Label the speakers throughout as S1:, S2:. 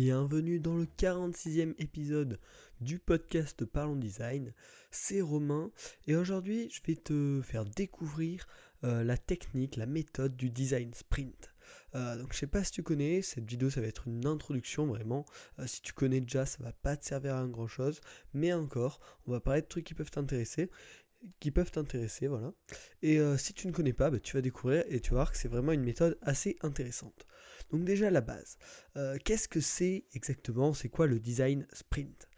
S1: Bienvenue dans le 46e épisode du podcast Parlons Design. C'est Romain et aujourd'hui je vais te faire découvrir euh, la technique, la méthode du design sprint. Euh, donc je sais pas si tu connais, cette vidéo ça va être une introduction vraiment. Euh, si tu connais déjà ça va pas te servir à grand chose, mais encore on va parler de trucs qui peuvent t'intéresser qui peuvent t'intéresser, voilà. Et si tu ne connais pas, bah, tu vas découvrir et tu vas voir que c'est vraiment une méthode assez intéressante. Donc déjà la base. Euh, qu'est-ce que c'est exactement? C'est quoi le design sprint?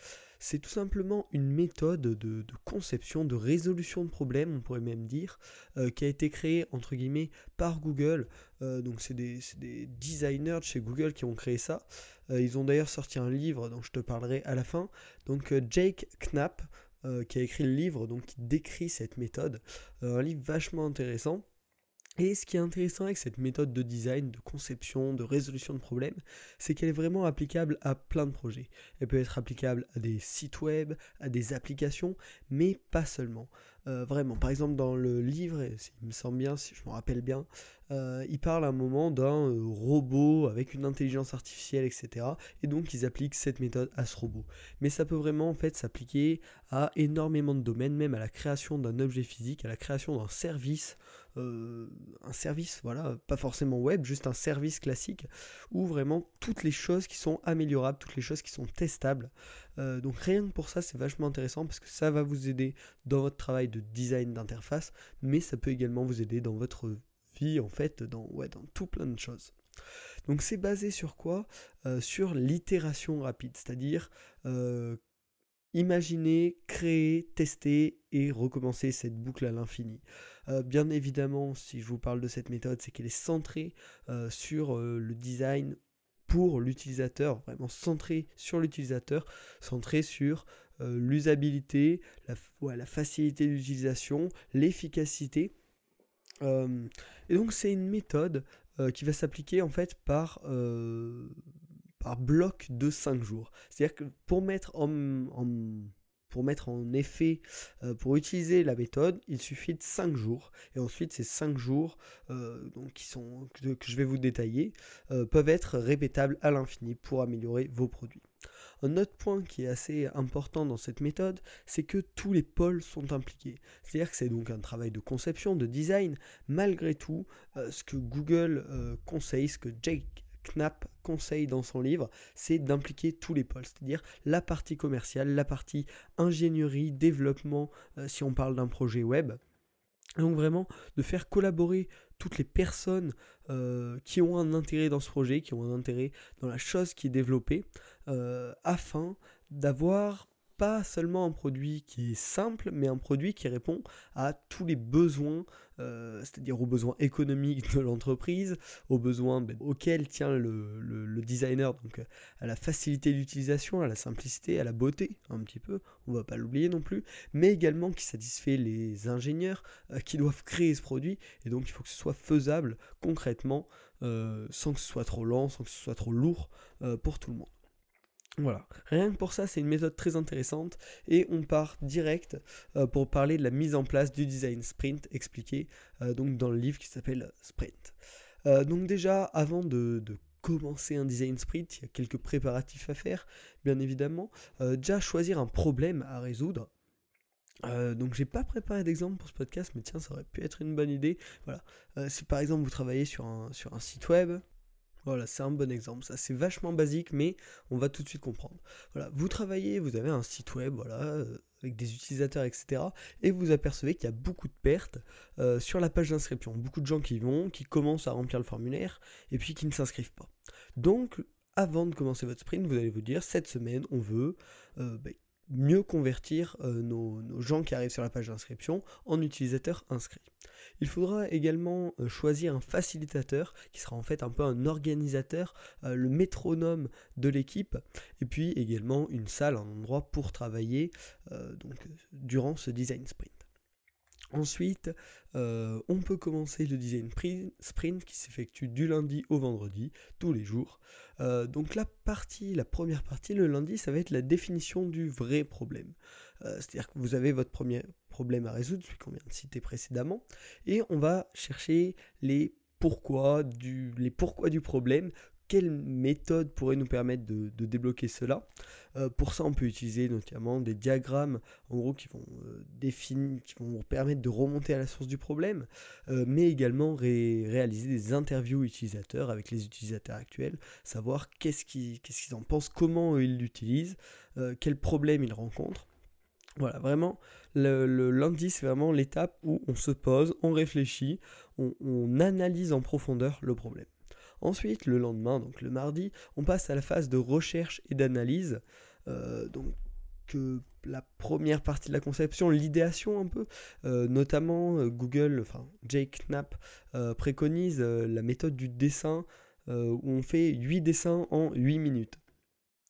S1: C'est tout simplement une méthode de, conception, de résolution de problèmes, on pourrait même dire, euh, qui a été créée entre guillemets par Google. Euh, donc c'est des, designers de chez Google qui ont créé ça. ils ont d'ailleurs sorti un livre dont je te parlerai à la fin. Donc Jake Knapp. Qui a écrit le livre donc qui décrit cette méthode, un livre vachement intéressant. Et ce qui est intéressant avec cette méthode de design, de conception, de résolution de problèmes, c'est qu'elle est vraiment applicable à plein de projets. Elle peut être applicable à des sites web, à des applications, mais pas seulement. Euh, vraiment, par exemple dans le livre, il me semble bien, si je me rappelle bien, euh, il parle à un moment d'un euh, robot avec une intelligence artificielle, etc. Et donc ils appliquent cette méthode à ce robot. Mais ça peut vraiment en fait s'appliquer à énormément de domaines, même à la création d'un objet physique, à la création d'un service euh, un service, voilà, pas forcément web, juste un service classique, où vraiment toutes les choses qui sont améliorables, toutes les choses qui sont testables. Euh, donc rien que pour ça, c'est vachement intéressant parce que ça va vous aider dans votre travail de design d'interface, mais ça peut également vous aider dans votre en fait, dans, ouais, dans tout plein de choses. Donc c'est basé sur quoi? Euh, Sur l'itération rapide, c'est-à-dire Imaginez, créer, tester et recommencer cette boucle à l'infini. Euh, bien évidemment, si je vous parle de cette méthode, c'est qu'elle est centrée euh, sur euh, le design pour l'utilisateur, vraiment centrée sur l'utilisateur, centrée sur l'usabilité, la, la, facilité d'utilisation, l'efficacité. Et donc c'est une méthode qui va s'appliquer en fait par par bloc de 5 jours. C'est-à-dire que pour mettre en, pour mettre en effet, euh, pour utiliser la méthode, il suffit de 5 jours. Et ensuite, ces 5 jours, euh, donc, qui sont, que, je vais vous détailler, euh, peuvent être répétables à l'infini pour améliorer vos produits. Un autre point qui est assez important dans cette méthode, c'est que tous les pôles sont impliqués. C'est-à-dire que c'est donc un travail de conception, de design. Malgré tout, ce que Google conseille, ce que Jake Knapp conseille dans son livre, c'est d'impliquer tous les pôles, c'est-à-dire la partie commerciale, la partie ingénierie, développement, euh, si on parle d'un projet web. Donc vraiment de faire collaborer toutes les personnes euh, qui ont un intérêt dans ce projet, qui ont un intérêt dans la chose qui est développée, euh, afin d'avoir pas seulement un produit qui est simple, mais un produit qui répond à tous les besoins, euh, c'est-à-dire aux besoins économiques de l'entreprise, aux besoins ben, auxquels tient le, designer, donc à la facilité d'utilisation, à la simplicité, à la beauté, un petit peu, on va pas l'oublier non plus, mais également qui satisfait les ingénieurs euh, qui doivent créer ce produit, et donc il faut que ce soit faisable concrètement, euh, sans que ce soit trop lent, sans que ce soit trop lourd pour tout le monde. Voilà, rien que pour ça, c'est une méthode très intéressante et on part direct euh, pour parler de la mise en place du design sprint expliqué euh, donc dans le livre qui s'appelle Sprint. Euh, donc déjà, avant de, commencer un design sprint, il y a quelques préparatifs à faire, bien évidemment. déjà, choisir un problème à résoudre. donc j'ai pas préparé d'exemple pour ce podcast, mais tiens, ça aurait pu être une bonne idée. Voilà, si par exemple vous travaillez sur un, sur un site web, voilà, c'est un bon exemple. Ça, c'est vachement basique, mais on va tout de suite comprendre. Voilà, vous travaillez, vous avez un site web, voilà, euh, avec des utilisateurs, etc. Et vous apercevez qu'il y a beaucoup de pertes euh, sur la page d'inscription. Beaucoup de gens qui vont, qui commencent à remplir le formulaire, et puis qui ne s'inscrivent pas. Donc, avant de commencer votre sprint, vous allez vous dire, cette semaine, on veut euh, ben, mieux convertir euh, nos, gens qui arrivent sur la page d'inscription en utilisateurs inscrits. Il faudra également euh, choisir un facilitateur qui sera en fait un peu un organisateur, euh, le métronome de l'équipe, et puis également une salle, un endroit pour travailler donc, durant ce design sprint. Ensuite, euh, on peut commencer le design sprint qui s'effectue du lundi au vendredi, tous les jours. Euh, donc la partie, la première partie, le lundi, ça va être la définition du vrai problème. Euh, c'est-à-dire que vous avez votre premier problème à résoudre, celui qu'on vient de citer précédemment, et on va chercher les pourquoi du, les pourquoi du problème, quelle méthode pourrait nous permettre de, débloquer cela Pour ça, on peut utiliser notamment des diagrammes, en gros, qui vont définir, qui vont permettre de remonter à la source du problème, mais également réaliser des interviews utilisateurs avec les utilisateurs actuels, savoir qu'est-ce qu'ils en pensent, comment ils l'utilisent, quels problèmes ils rencontrent. Voilà, vraiment, le, lundi, c'est vraiment l'étape où on se pose, on réfléchit, on, analyse en profondeur le problème. Ensuite, le lendemain, donc le mardi, on passe à la phase de recherche et d'analyse. Euh, donc, la première partie de la conception, l'idéation un peu, euh, notamment euh, Google, enfin Jake Knapp préconise la méthode du dessin où on fait 8 dessins en 8 minutes.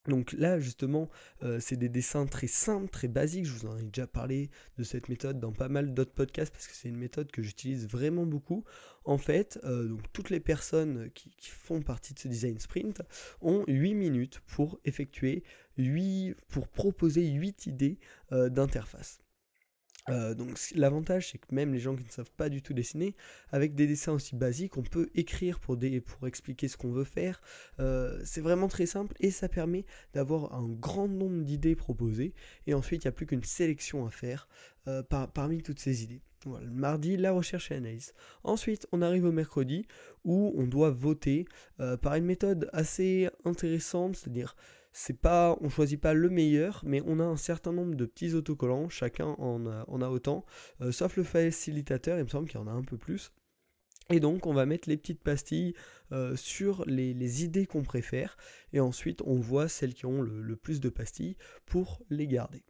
S1: Donc là, justement, euh, c'est des dessins très simples, très basiques. Je vous en ai déjà parlé de cette méthode dans pas mal d'autres podcasts parce que c'est une méthode que j'utilise vraiment beaucoup. En fait, euh, toutes les personnes qui, font partie de ce design sprint ont 8 minutes pour effectuer 8, pour proposer 8 idées euh, d'interface. Euh, donc l'avantage c'est que même les gens qui ne savent pas du tout dessiner, avec des dessins aussi basiques, on peut écrire pour, expliquer ce qu'on veut faire. Euh, c'est vraiment très simple et ça permet d'avoir un grand nombre d'idées proposées et ensuite il n'y a plus qu'une sélection à faire euh, parmi toutes ces idées. Voilà, le mardi, la recherche et l'analyse. Ensuite, on arrive au mercredi où on doit voter par une méthode assez intéressante, c'est-à-dire c'est pas, on choisit pas le meilleur, mais on a un certain nombre de petits autocollants, chacun en a, autant, euh, sauf le facilitateur, il me semble qu'il y en a un peu plus. Et donc on va mettre les petites pastilles euh, sur les, idées qu'on préfère, et ensuite on voit celles qui ont le, plus de pastilles pour les garder.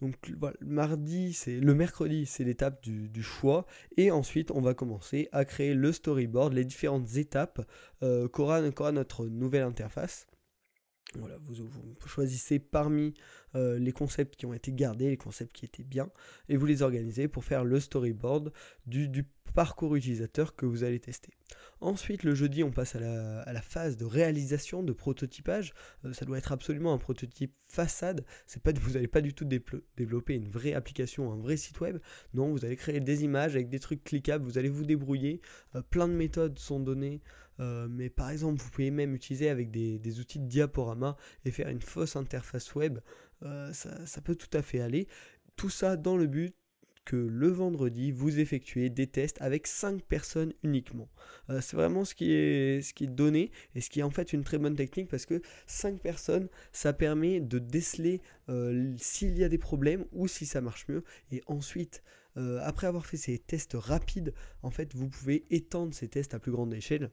S1: Donc voilà, le mardi, c'est le mercredi, c'est l'étape du, choix, et ensuite on va commencer à créer le storyboard, les différentes étapes euh, qu'aura notre nouvelle interface. Voilà, vous, choisissez parmi euh, les concepts qui ont été gardés, les concepts qui étaient bien, et vous les organisez pour faire le storyboard du, parcours utilisateur que vous allez tester. Ensuite, le jeudi, on passe à la, phase de réalisation, de prototypage. Euh, ça doit être absolument un prototype façade. C'est pas, vous n'allez pas du tout développer une vraie application, un vrai site web. Non, vous allez créer des images avec des trucs cliquables. Vous allez vous débrouiller. Euh, plein de méthodes sont données. Euh, mais par exemple, vous pouvez même utiliser avec des, outils de diaporama et faire une fausse interface web. Euh, ça, peut tout à fait aller. Tout ça dans le but que le vendredi, vous effectuez des tests avec 5 personnes uniquement. Euh, c'est vraiment ce qui, est, donné et ce qui est en fait une très bonne technique parce que 5 personnes, ça permet de déceler s'il y a des problèmes ou si ça marche mieux. Et ensuite, après avoir fait ces tests rapides, en fait, vous pouvez étendre ces tests à plus grande échelle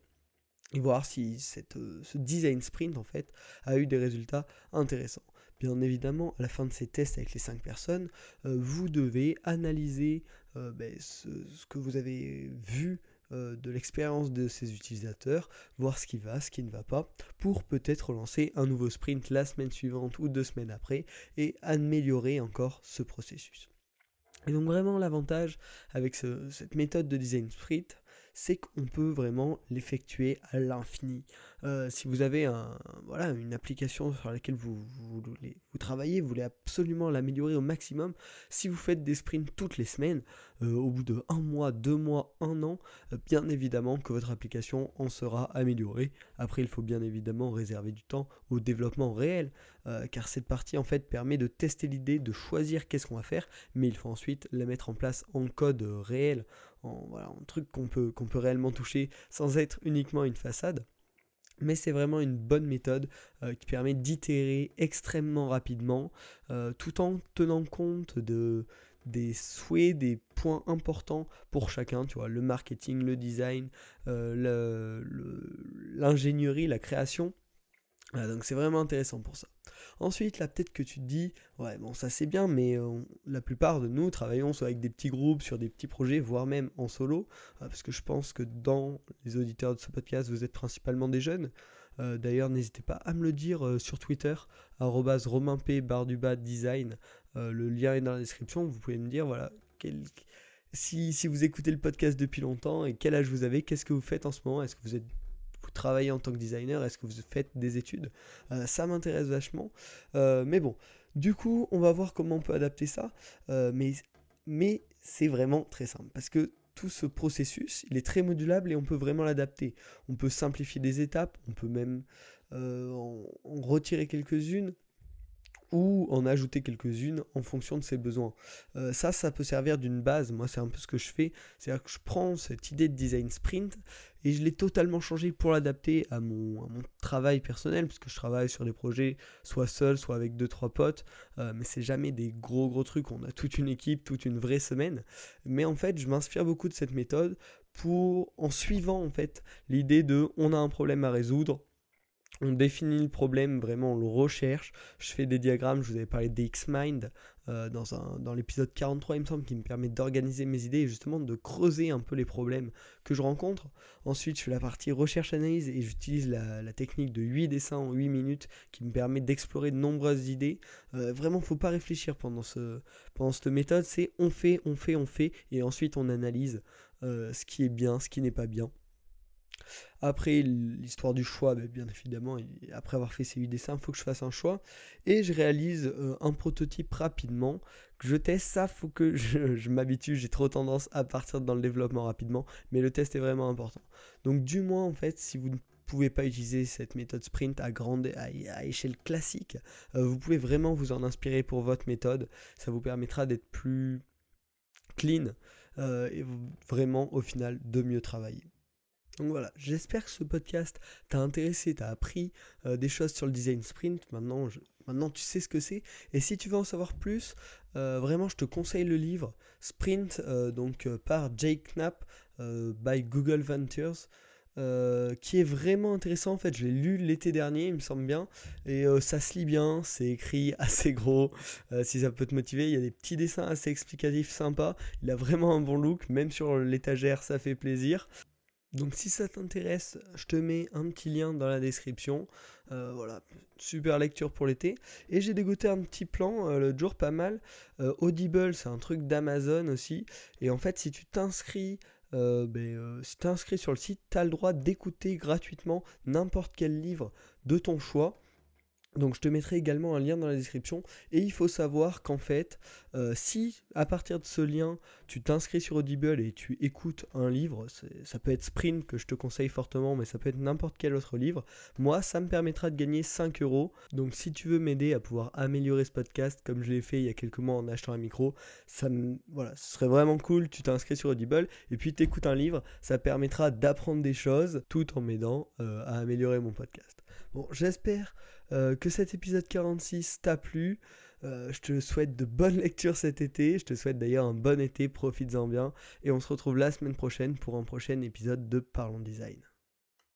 S1: et voir si cette, euh, ce design sprint en fait a eu des résultats intéressants. Bien évidemment, à la fin de ces tests avec les 5 personnes, euh, vous devez analyser euh, ben, ce, que vous avez vu de l'expérience de ces utilisateurs, voir ce qui va, ce qui ne va pas, pour peut-être lancer un nouveau sprint la semaine suivante ou deux semaines après et améliorer encore ce processus. Et donc vraiment l'avantage avec cette méthode de design sprint, c'est qu'on peut vraiment l'effectuer à l'infini. Euh, si vous avez un, voilà, une application sur laquelle vous, travaillez, vous voulez absolument l'améliorer au maximum, si vous faites des sprints toutes les semaines, euh, au bout de un mois, deux mois, un an, euh, bien évidemment que votre application en sera améliorée. Après, il faut bien évidemment réserver du temps au développement réel, car cette partie en fait permet de tester l'idée, de choisir qu'est-ce qu'on va faire, mais il faut ensuite la mettre en place en code réel, en, voilà, en truc qu'on peut, peut réellement toucher sans être uniquement une façade mais c'est vraiment une bonne méthode euh, qui permet d'itérer extrêmement rapidement euh, tout en tenant compte de, des souhaits, des points importants pour chacun, tu vois, le marketing, le design, euh, l'ingénierie, la création. Donc c'est vraiment intéressant pour ça. Ensuite, là, peut-être que tu te dis, ouais, bon, ça c'est bien, mais euh, la plupart de nous travaillons soit avec des petits groupes, sur des petits projets, voire même en solo, euh, parce que je pense que dans les auditeurs de ce podcast, vous êtes principalement des jeunes. Euh, d'ailleurs, n'hésitez pas à me le dire sur Twitter, romainp design. le lien est dans la description. Vous pouvez me dire, voilà, si, si vous écoutez le podcast depuis longtemps et quel âge vous avez, qu'est-ce que vous faites en ce moment? Est-ce que vous êtes vous travaillez en tant que designer, est-ce que vous faites des études? Euh, Ça m'intéresse vachement. Euh, mais bon, du coup, on va voir comment on peut adapter ça. Euh, mais mais c'est vraiment très simple. Parce que tout ce processus, il est très modulable et on peut vraiment l'adapter. On peut simplifier des étapes, on peut même en, retirer quelques-unes ou en ajouter quelques-unes en fonction de ses besoins. Euh, ça, ça peut servir d'une base. Moi, c'est un peu ce que je fais. C'est-à-dire que je prends cette idée de design sprint et je l'ai totalement changé pour l'adapter à mon, travail personnel, puisque je travaille sur des projets soit seul, soit avec deux trois potes, euh, mais c'est jamais des gros gros trucs. On a toute une équipe, toute une vraie semaine. Mais en fait, je m'inspire beaucoup de cette méthode pour, en suivant en fait l'idée de on a un problème à résoudre, on définit le problème, vraiment on le recherche. Je fais des diagrammes, je vous avais parlé d'X-Mind euh, dans, dans l'épisode 43 il me semble, qui me permet d'organiser mes idées et justement de creuser un peu les problèmes que je rencontre. Ensuite je fais la partie recherche-analyse et j'utilise la, technique de 8 dessins en 8 minutes qui me permet d'explorer de nombreuses idées. Euh, vraiment faut pas réfléchir pendant, ce, pendant cette méthode, c'est on fait, on fait, on fait et ensuite on analyse euh, ce qui est bien, ce qui n'est pas bien. Après l'histoire du choix, ben, bien évidemment, après avoir fait ces 8 dessins, il faut que je fasse un choix. Et je réalise euh, un prototype rapidement, je teste. Ça, faut que je, m'habitue. J'ai trop tendance à partir dans le développement rapidement, mais le test est vraiment important. Donc du moins, en fait, si vous ne pouvez pas utiliser cette méthode sprint à grande échelle classique, euh, vous pouvez vraiment vous en inspirer pour votre méthode. Ça vous permettra d'être plus clean euh, et vraiment au final de mieux travailler. Donc voilà, j'espère que ce podcast t'a intéressé, t'a appris euh, des choses sur le design sprint. Maintenant, tu sais ce que c'est. Et si tu veux en savoir plus, euh, vraiment, je te conseille le livre Sprint, euh, donc par Jake Knapp, by Google Ventures. qui est vraiment intéressant en fait, je l'ai lu l'été dernier, il me semble bien, et ça se lit bien, c'est écrit assez gros, si ça peut te motiver, il y a des petits dessins assez explicatifs sympas, il a vraiment un bon look, même sur l'étagère ça fait plaisir, donc si ça t'intéresse, je te mets un petit lien dans la description. Euh, voilà, super lecture pour l'été. Et j'ai dégoté un petit plan le euh, l'autre jour, pas mal. Euh, Audible, c'est un truc d'Amazon aussi. Et en fait, si tu t'inscris... Ben, si t'inscris sur le site, tu as le droit d'écouter gratuitement n'importe quel livre de ton choix. Donc je te mettrai également un lien dans la description et il faut savoir qu'en fait euh, si à partir de ce lien tu t'inscris sur Audible et tu écoutes un livre, ça peut être Sprint que je te conseille fortement mais ça peut être n'importe quel autre livre, moi ça me permettra de gagner 5 euros. Donc si tu veux m'aider à pouvoir améliorer ce podcast comme je l'ai fait il y a quelques mois en achetant un micro, ça voilà, ce serait vraiment cool, tu t'inscris sur Audible et puis tu écoutes un livre, ça permettra d'apprendre des choses tout en m'aidant euh, à améliorer mon podcast. Bon j'espère euh, que cet épisode 46 t'a plu. Euh, je te souhaite de bonnes lectures cet été. Je te souhaite d'ailleurs un bon été, profites-en bien. Et on se retrouve la semaine prochaine pour un prochain épisode de Parlons Design.